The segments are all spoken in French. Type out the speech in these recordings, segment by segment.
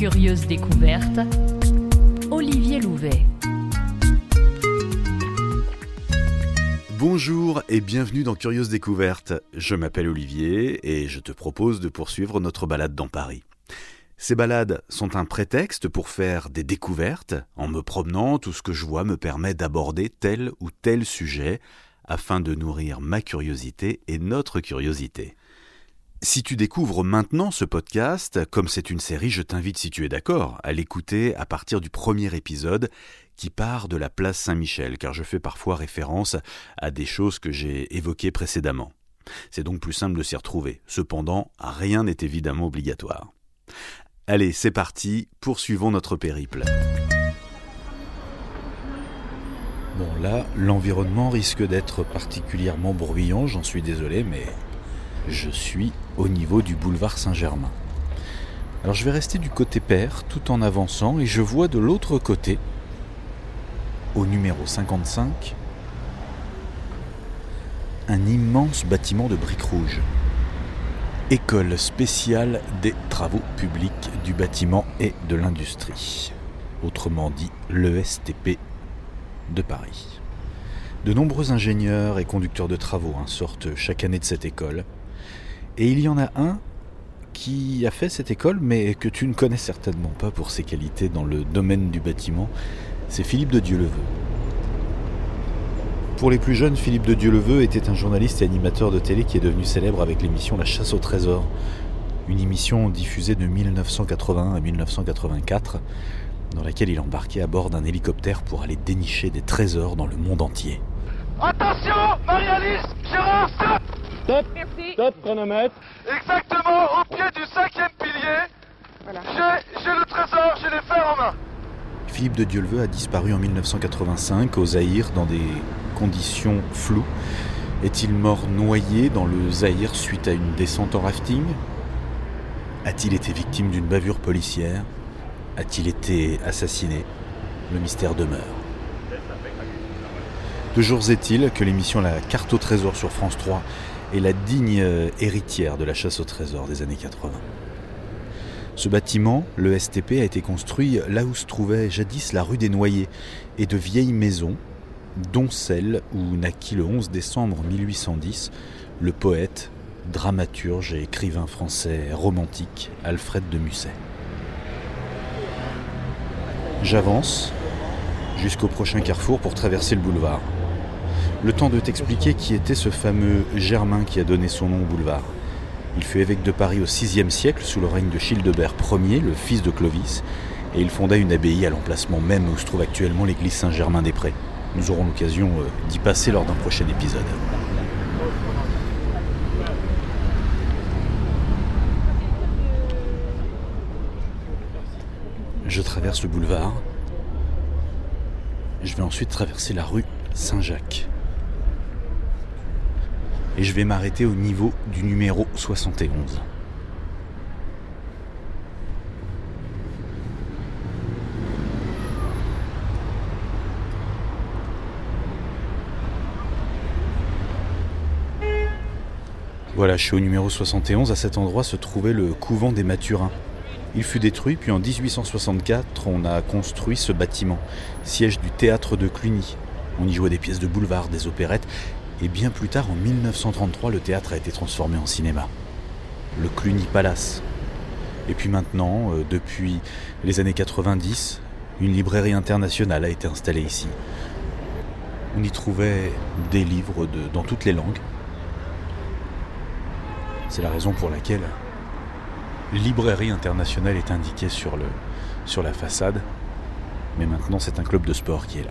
Curieuse découverte, Olivier Louvet. Bonjour et bienvenue dans Curieuse Découverte. Je m'appelle Olivier et je te propose de poursuivre notre balade dans Paris. Ces balades sont un prétexte pour faire des découvertes. En me promenant, tout ce que je vois me permet d'aborder tel ou tel sujet afin de nourrir ma curiosité et notre curiosité. Si tu découvres maintenant ce podcast, comme c'est une série, je t'invite, si tu es d'accord, à l'écouter à partir du premier épisode qui part de la place Saint-Michel, car je fais parfois référence à des choses que j'ai évoquées précédemment. C'est donc plus simple de s'y retrouver. Cependant, rien n'est évidemment obligatoire. Allez, c'est parti, poursuivons notre périple. Bon là, l'environnement risque d'être particulièrement bruyant, j'en suis désolé, mais je suis au niveau du boulevard Saint-Germain. Alors je vais rester du côté père tout en avançant et je vois de l'autre côté, au numéro 55, un immense bâtiment de briques rouges. École spéciale des travaux publics du bâtiment et de l'industrie, autrement dit l'ESTP de Paris. De nombreux ingénieurs et conducteurs de travaux hein, sortent chaque année de cette école, et il y en a un qui a fait cette école, mais que tu ne connais certainement pas pour ses qualités dans le domaine du bâtiment, c'est Philippe de Dieuleveux. Pour les plus jeunes, Philippe de Dieuleveux était un journaliste et animateur de télé qui est devenu célèbre avec l'émission La chasse au trésor, une émission diffusée de 1981 à 1984, dans laquelle il embarquait à bord d'un hélicoptère pour aller dénicher des trésors dans le monde entier. Attention, Marie-Alice, Gérard, stop Stop, Merci. stop, chronomètre. Exactement, au pied du cinquième pilier. Voilà. J'ai, le trésor, j'ai les fers en main. Philippe de Dieuleveux a disparu en 1985 au Zaïre dans des conditions floues. Est-il mort noyé dans le Zaïre suite à une descente en rafting? A-t-il été victime d'une bavure policière? A-t-il été assassiné? Le mystère demeure. De jours est-il que l'émission La carte au trésor sur France 3 est la digne euh, héritière de la chasse au trésor des années 80. Ce bâtiment, le STP, a été construit là où se trouvait jadis la rue des Noyers et de vieilles maisons, dont celle où naquit le 11 décembre 1810 le poète, dramaturge et écrivain français romantique Alfred de Musset. J'avance jusqu'au prochain carrefour pour traverser le boulevard. Le temps de t'expliquer qui était ce fameux Germain qui a donné son nom au boulevard. Il fut évêque de Paris au VIe siècle sous le règne de Childebert Ier, le fils de Clovis, et il fonda une abbaye à l'emplacement même où se trouve actuellement l'église Saint-Germain-des-Prés. Nous aurons l'occasion euh, d'y passer lors d'un prochain épisode. Je traverse le boulevard. Je vais ensuite traverser la rue Saint-Jacques. Et je vais m'arrêter au niveau du numéro 71. Voilà, je suis au numéro 71. À cet endroit se trouvait le couvent des Mathurins. Il fut détruit, puis en 1864, on a construit ce bâtiment, siège du théâtre de Cluny. On y jouait des pièces de boulevard, des opérettes, et bien plus tard, en 1933, le théâtre a été transformé en cinéma. Le Cluny Palace. Et puis maintenant, euh, depuis les années 90, une librairie internationale a été installée ici. On y trouvait des livres de- dans toutes les langues. C'est la raison pour laquelle librairie internationale est indiquée sur, le, sur la façade. Mais maintenant, c'est un club de sport qui est là.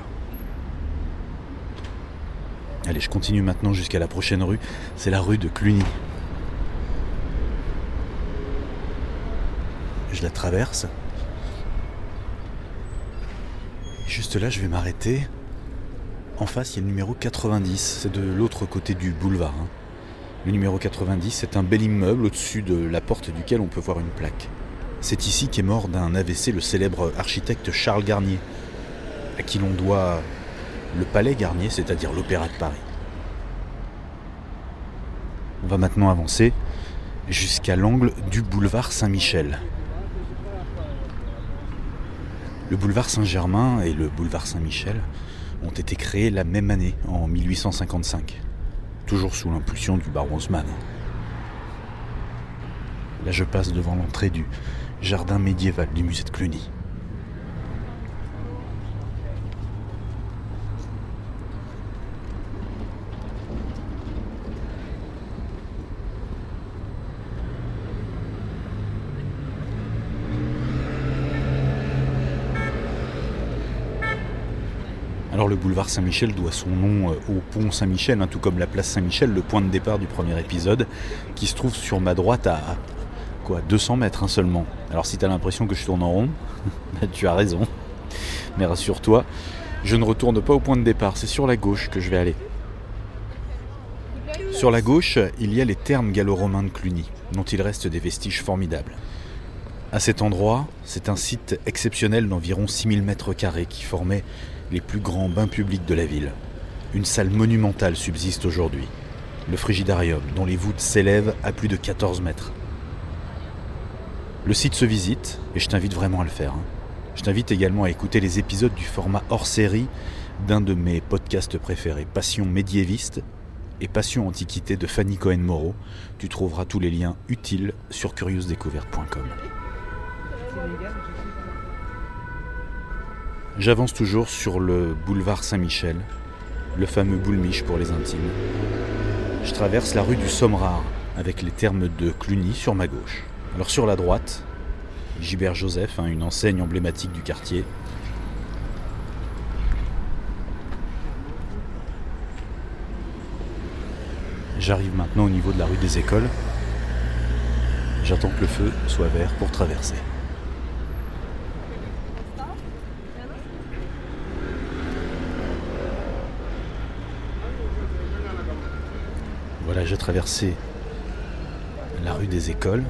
Allez, je continue maintenant jusqu'à la prochaine rue. C'est la rue de Cluny. Je la traverse. Juste là, je vais m'arrêter. En face, il y a le numéro 90. C'est de l'autre côté du boulevard. hein. Le numéro 90, c'est un bel immeuble au-dessus de la porte duquel on peut voir une plaque. C'est ici qu'est mort d'un AVC le célèbre architecte Charles Garnier, à qui l'on doit le Palais Garnier, c'est-à-dire l'Opéra de Paris. On va maintenant avancer jusqu'à l'angle du boulevard Saint-Michel. Le boulevard Saint-Germain et le boulevard Saint-Michel ont été créés la même année, en 1855, toujours sous l'impulsion du baron Haussmann. Là, je passe devant l'entrée du jardin médiéval du musée de Cluny. Alors le boulevard Saint-Michel doit son nom euh, au pont Saint-Michel, hein, tout comme la place Saint-Michel, le point de départ du premier épisode, qui se trouve sur ma droite à quoi 200 mètres hein, seulement. Alors si tu as l'impression que je tourne en rond, bah, tu as raison. Mais rassure-toi, je ne retourne pas au point de départ, c'est sur la gauche que je vais aller. Sur la gauche, il y a les thermes gallo-romains de Cluny, dont il reste des vestiges formidables. À cet endroit, c'est un site exceptionnel d'environ 6000 mètres carrés qui formait les plus grands bains publics de la ville. Une salle monumentale subsiste aujourd'hui, le Frigidarium, dont les voûtes s'élèvent à plus de 14 mètres. Le site se visite, et je t'invite vraiment à le faire. hein. Je t'invite également à écouter les épisodes du format hors série d'un de mes podcasts préférés, Passion médiéviste et Passion antiquité de Fanny Cohen-Moreau. Tu trouveras tous les liens utiles sur curieusdécouverte.com. J'avance toujours sur le boulevard Saint-Michel, le fameux boulmiche pour les intimes. Je traverse la rue du Sommerard avec les termes de Cluny sur ma gauche. Alors sur la droite, Gilbert Joseph, hein, une enseigne emblématique du quartier. J'arrive maintenant au niveau de la rue des Écoles. J'attends que le feu soit vert pour traverser. Voilà, j'ai traversé la rue des Écoles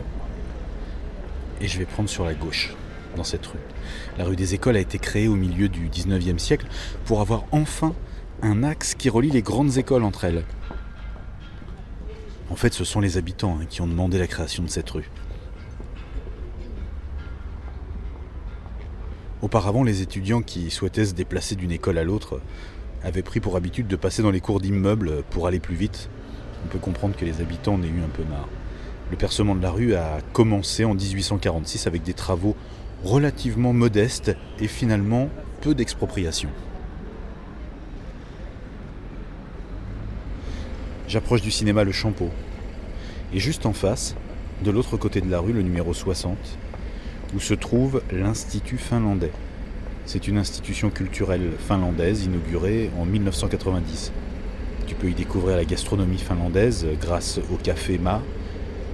et je vais prendre sur la gauche dans cette rue. La rue des Écoles a été créée au milieu du 19e siècle pour avoir enfin un axe qui relie les grandes écoles entre elles. En fait, ce sont les habitants hein, qui ont demandé la création de cette rue. Auparavant, les étudiants qui souhaitaient se déplacer d'une école à l'autre avaient pris pour habitude de passer dans les cours d'immeubles pour aller plus vite. On peut comprendre que les habitants en aient eu un peu marre. Le percement de la rue a commencé en 1846 avec des travaux relativement modestes et finalement peu d'expropriation. J'approche du cinéma Le Champeau. Et juste en face, de l'autre côté de la rue, le numéro 60, où se trouve l'Institut finlandais. C'est une institution culturelle finlandaise inaugurée en 1990. Tu peux y découvrir la gastronomie finlandaise grâce au café Ma,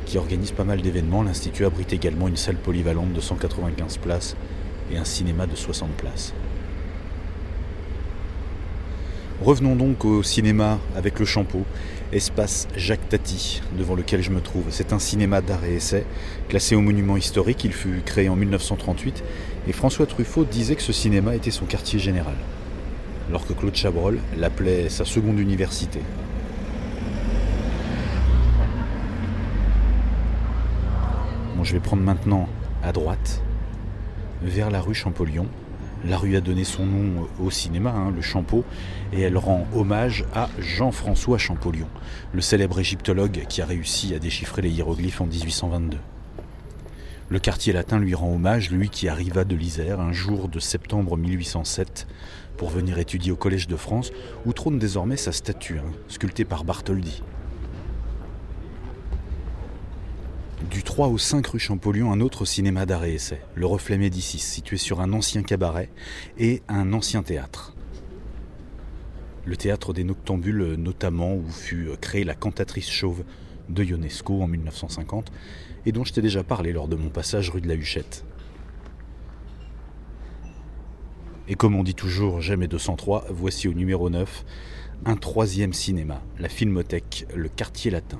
qui organise pas mal d'événements. L'Institut abrite également une salle polyvalente de 195 places et un cinéma de 60 places. Revenons donc au cinéma avec le Champeau, espace Jacques Tati, devant lequel je me trouve. C'est un cinéma d'art et essai, classé au monument historique. Il fut créé en 1938 et François Truffaut disait que ce cinéma était son quartier général, alors que Claude Chabrol l'appelait sa seconde université. Je vais prendre maintenant à droite, vers la rue Champollion. La rue a donné son nom au cinéma, hein, le Champeau, et elle rend hommage à Jean-François Champollion, le célèbre égyptologue qui a réussi à déchiffrer les hiéroglyphes en 1822. Le quartier latin lui rend hommage, lui qui arriva de l'Isère un jour de septembre 1807 pour venir étudier au Collège de France, où trône désormais sa statue, hein, sculptée par Bartholdi. Du 3 au 5 rue Champollion, un autre cinéma d'art et essai, le Reflet Médicis, situé sur un ancien cabaret et un ancien théâtre. Le théâtre des Noctambules, notamment, où fut créée la cantatrice chauve de Ionesco en 1950, et dont je t'ai déjà parlé lors de mon passage rue de la Huchette. Et comme on dit toujours, jamais 203, voici au numéro 9 un troisième cinéma, la Filmothèque, le quartier latin.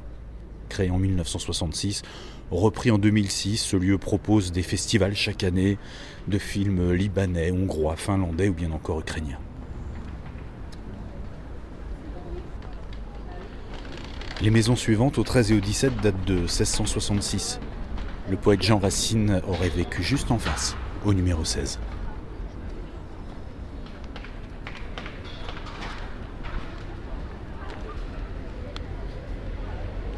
Créé en 1966, repris en 2006, ce lieu propose des festivals chaque année de films libanais, hongrois, finlandais ou bien encore ukrainiens. Les maisons suivantes, au 13 et au 17, datent de 1666. Le poète Jean Racine aurait vécu juste en face, au numéro 16.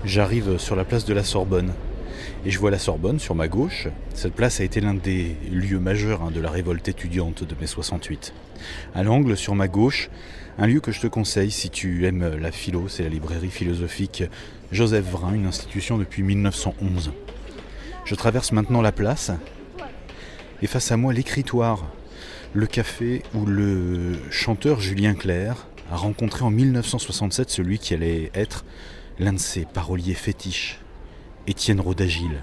J'arrive sur la place de la Sorbonne et je vois la Sorbonne sur ma gauche. Cette place a été l'un des lieux majeurs hein, de la révolte étudiante de mai 68. À l'angle, sur ma gauche, un lieu que je te conseille si tu aimes la philo, c'est la librairie philosophique Joseph Vrin, une institution depuis 1911. Je traverse maintenant la place et face à moi l'écritoire, le café où le chanteur Julien Clerc a rencontré en 1967 celui qui allait être l'un de ses paroliers fétiches, Étienne Rodagil.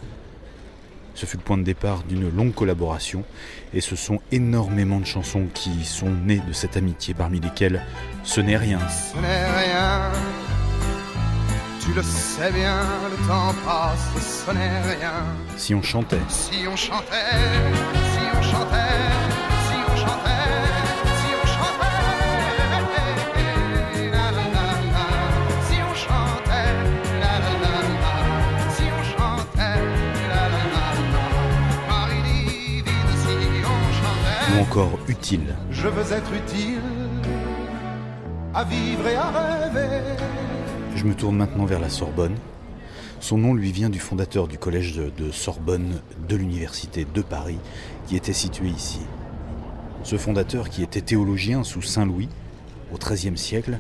Ce fut le point de départ d'une longue collaboration et ce sont énormément de chansons qui sont nées de cette amitié, parmi lesquelles Ce n'est rien. Ce n'est rien, tu le sais bien, le temps passe, ce n'est rien. Si on chantait. Si on chantait, si on chantait, si on chantait, encore utile. Je veux être utile à vivre et à rêver. Je me tourne maintenant vers la Sorbonne. Son nom lui vient du fondateur du collège de, de Sorbonne de l'université de Paris, qui était situé ici. Ce fondateur, qui était théologien sous Saint Louis, au XIIIe siècle,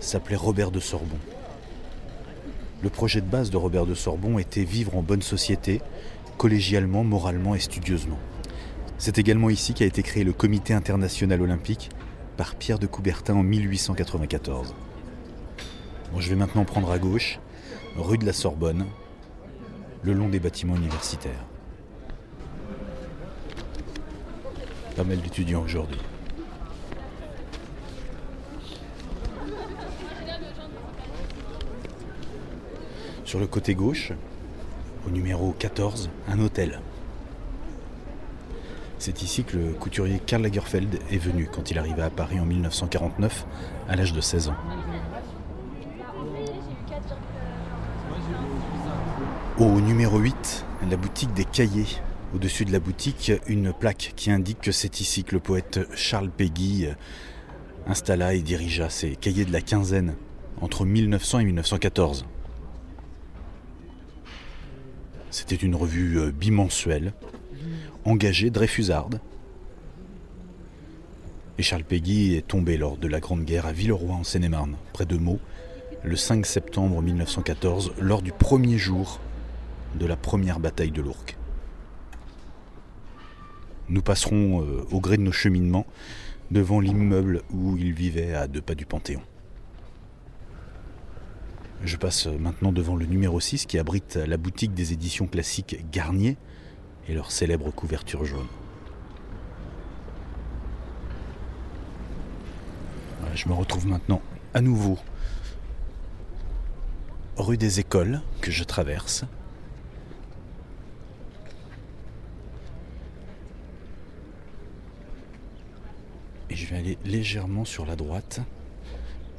s'appelait Robert de Sorbon. Le projet de base de Robert de Sorbon était vivre en bonne société, collégialement, moralement et studieusement. C'est également ici qu'a été créé le Comité international olympique par Pierre de Coubertin en 1894. Bon, je vais maintenant prendre à gauche, rue de la Sorbonne, le long des bâtiments universitaires. Pas mal d'étudiants aujourd'hui. Sur le côté gauche, au numéro 14, un hôtel. C'est ici que le couturier Karl Lagerfeld est venu quand il arriva à Paris en 1949, à l'âge de 16 ans. Au numéro 8, la boutique des cahiers. Au-dessus de la boutique, une plaque qui indique que c'est ici que le poète Charles Péguy installa et dirigea ses cahiers de la quinzaine entre 1900 et 1914. C'était une revue euh, bimensuelle, engagée, dreyfusarde. Et Charles Péguy est tombé lors de la Grande Guerre à Villeroy en Seine-et-Marne, près de Meaux, le 5 septembre 1914, lors du premier jour de la première bataille de l'Ourcq. Nous passerons euh, au gré de nos cheminements devant l'immeuble où il vivait à deux pas du Panthéon. Je passe maintenant devant le numéro 6 qui abrite la boutique des éditions classiques Garnier et leur célèbre couverture jaune. Je me retrouve maintenant à nouveau rue des Écoles que je traverse. Et je vais aller légèrement sur la droite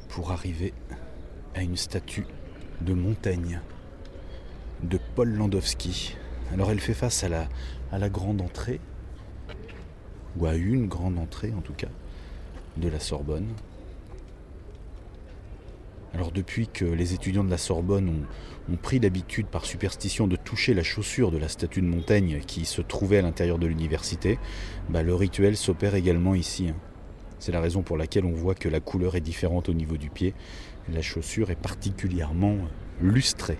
pour arriver à une statue de Montaigne de Paul Landowski. Alors elle fait face à la, grande entrée, ou à une grande entrée en tout cas, de la Sorbonne. Alors depuis que les étudiants de la Sorbonne ont, ont pris l'habitude par superstition de toucher la chaussure de la statue de Montaigne qui se trouvait à l'intérieur de l'université, bah, le rituel s'opère également ici. hein. C'est la raison pour laquelle on voit que la couleur est différente au niveau du pied. La chaussure est particulièrement lustrée.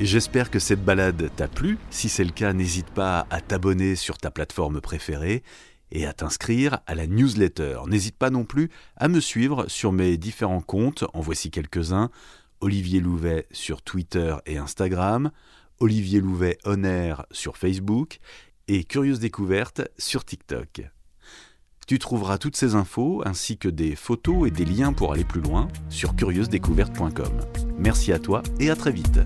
J'espère que cette balade t'a plu. Si c'est le cas, n'hésite pas à t'abonner sur ta plateforme préférée et à t'inscrire à la newsletter. N'hésite pas non plus à me suivre sur mes différents comptes. En voici quelques-uns. Olivier Louvet sur Twitter et Instagram, Olivier Louvet On sur Facebook et Curieuse Découverte sur TikTok. Tu trouveras toutes ces infos ainsi que des photos et des liens pour aller plus loin sur curieusedécouverte.com. Merci à toi et à très vite.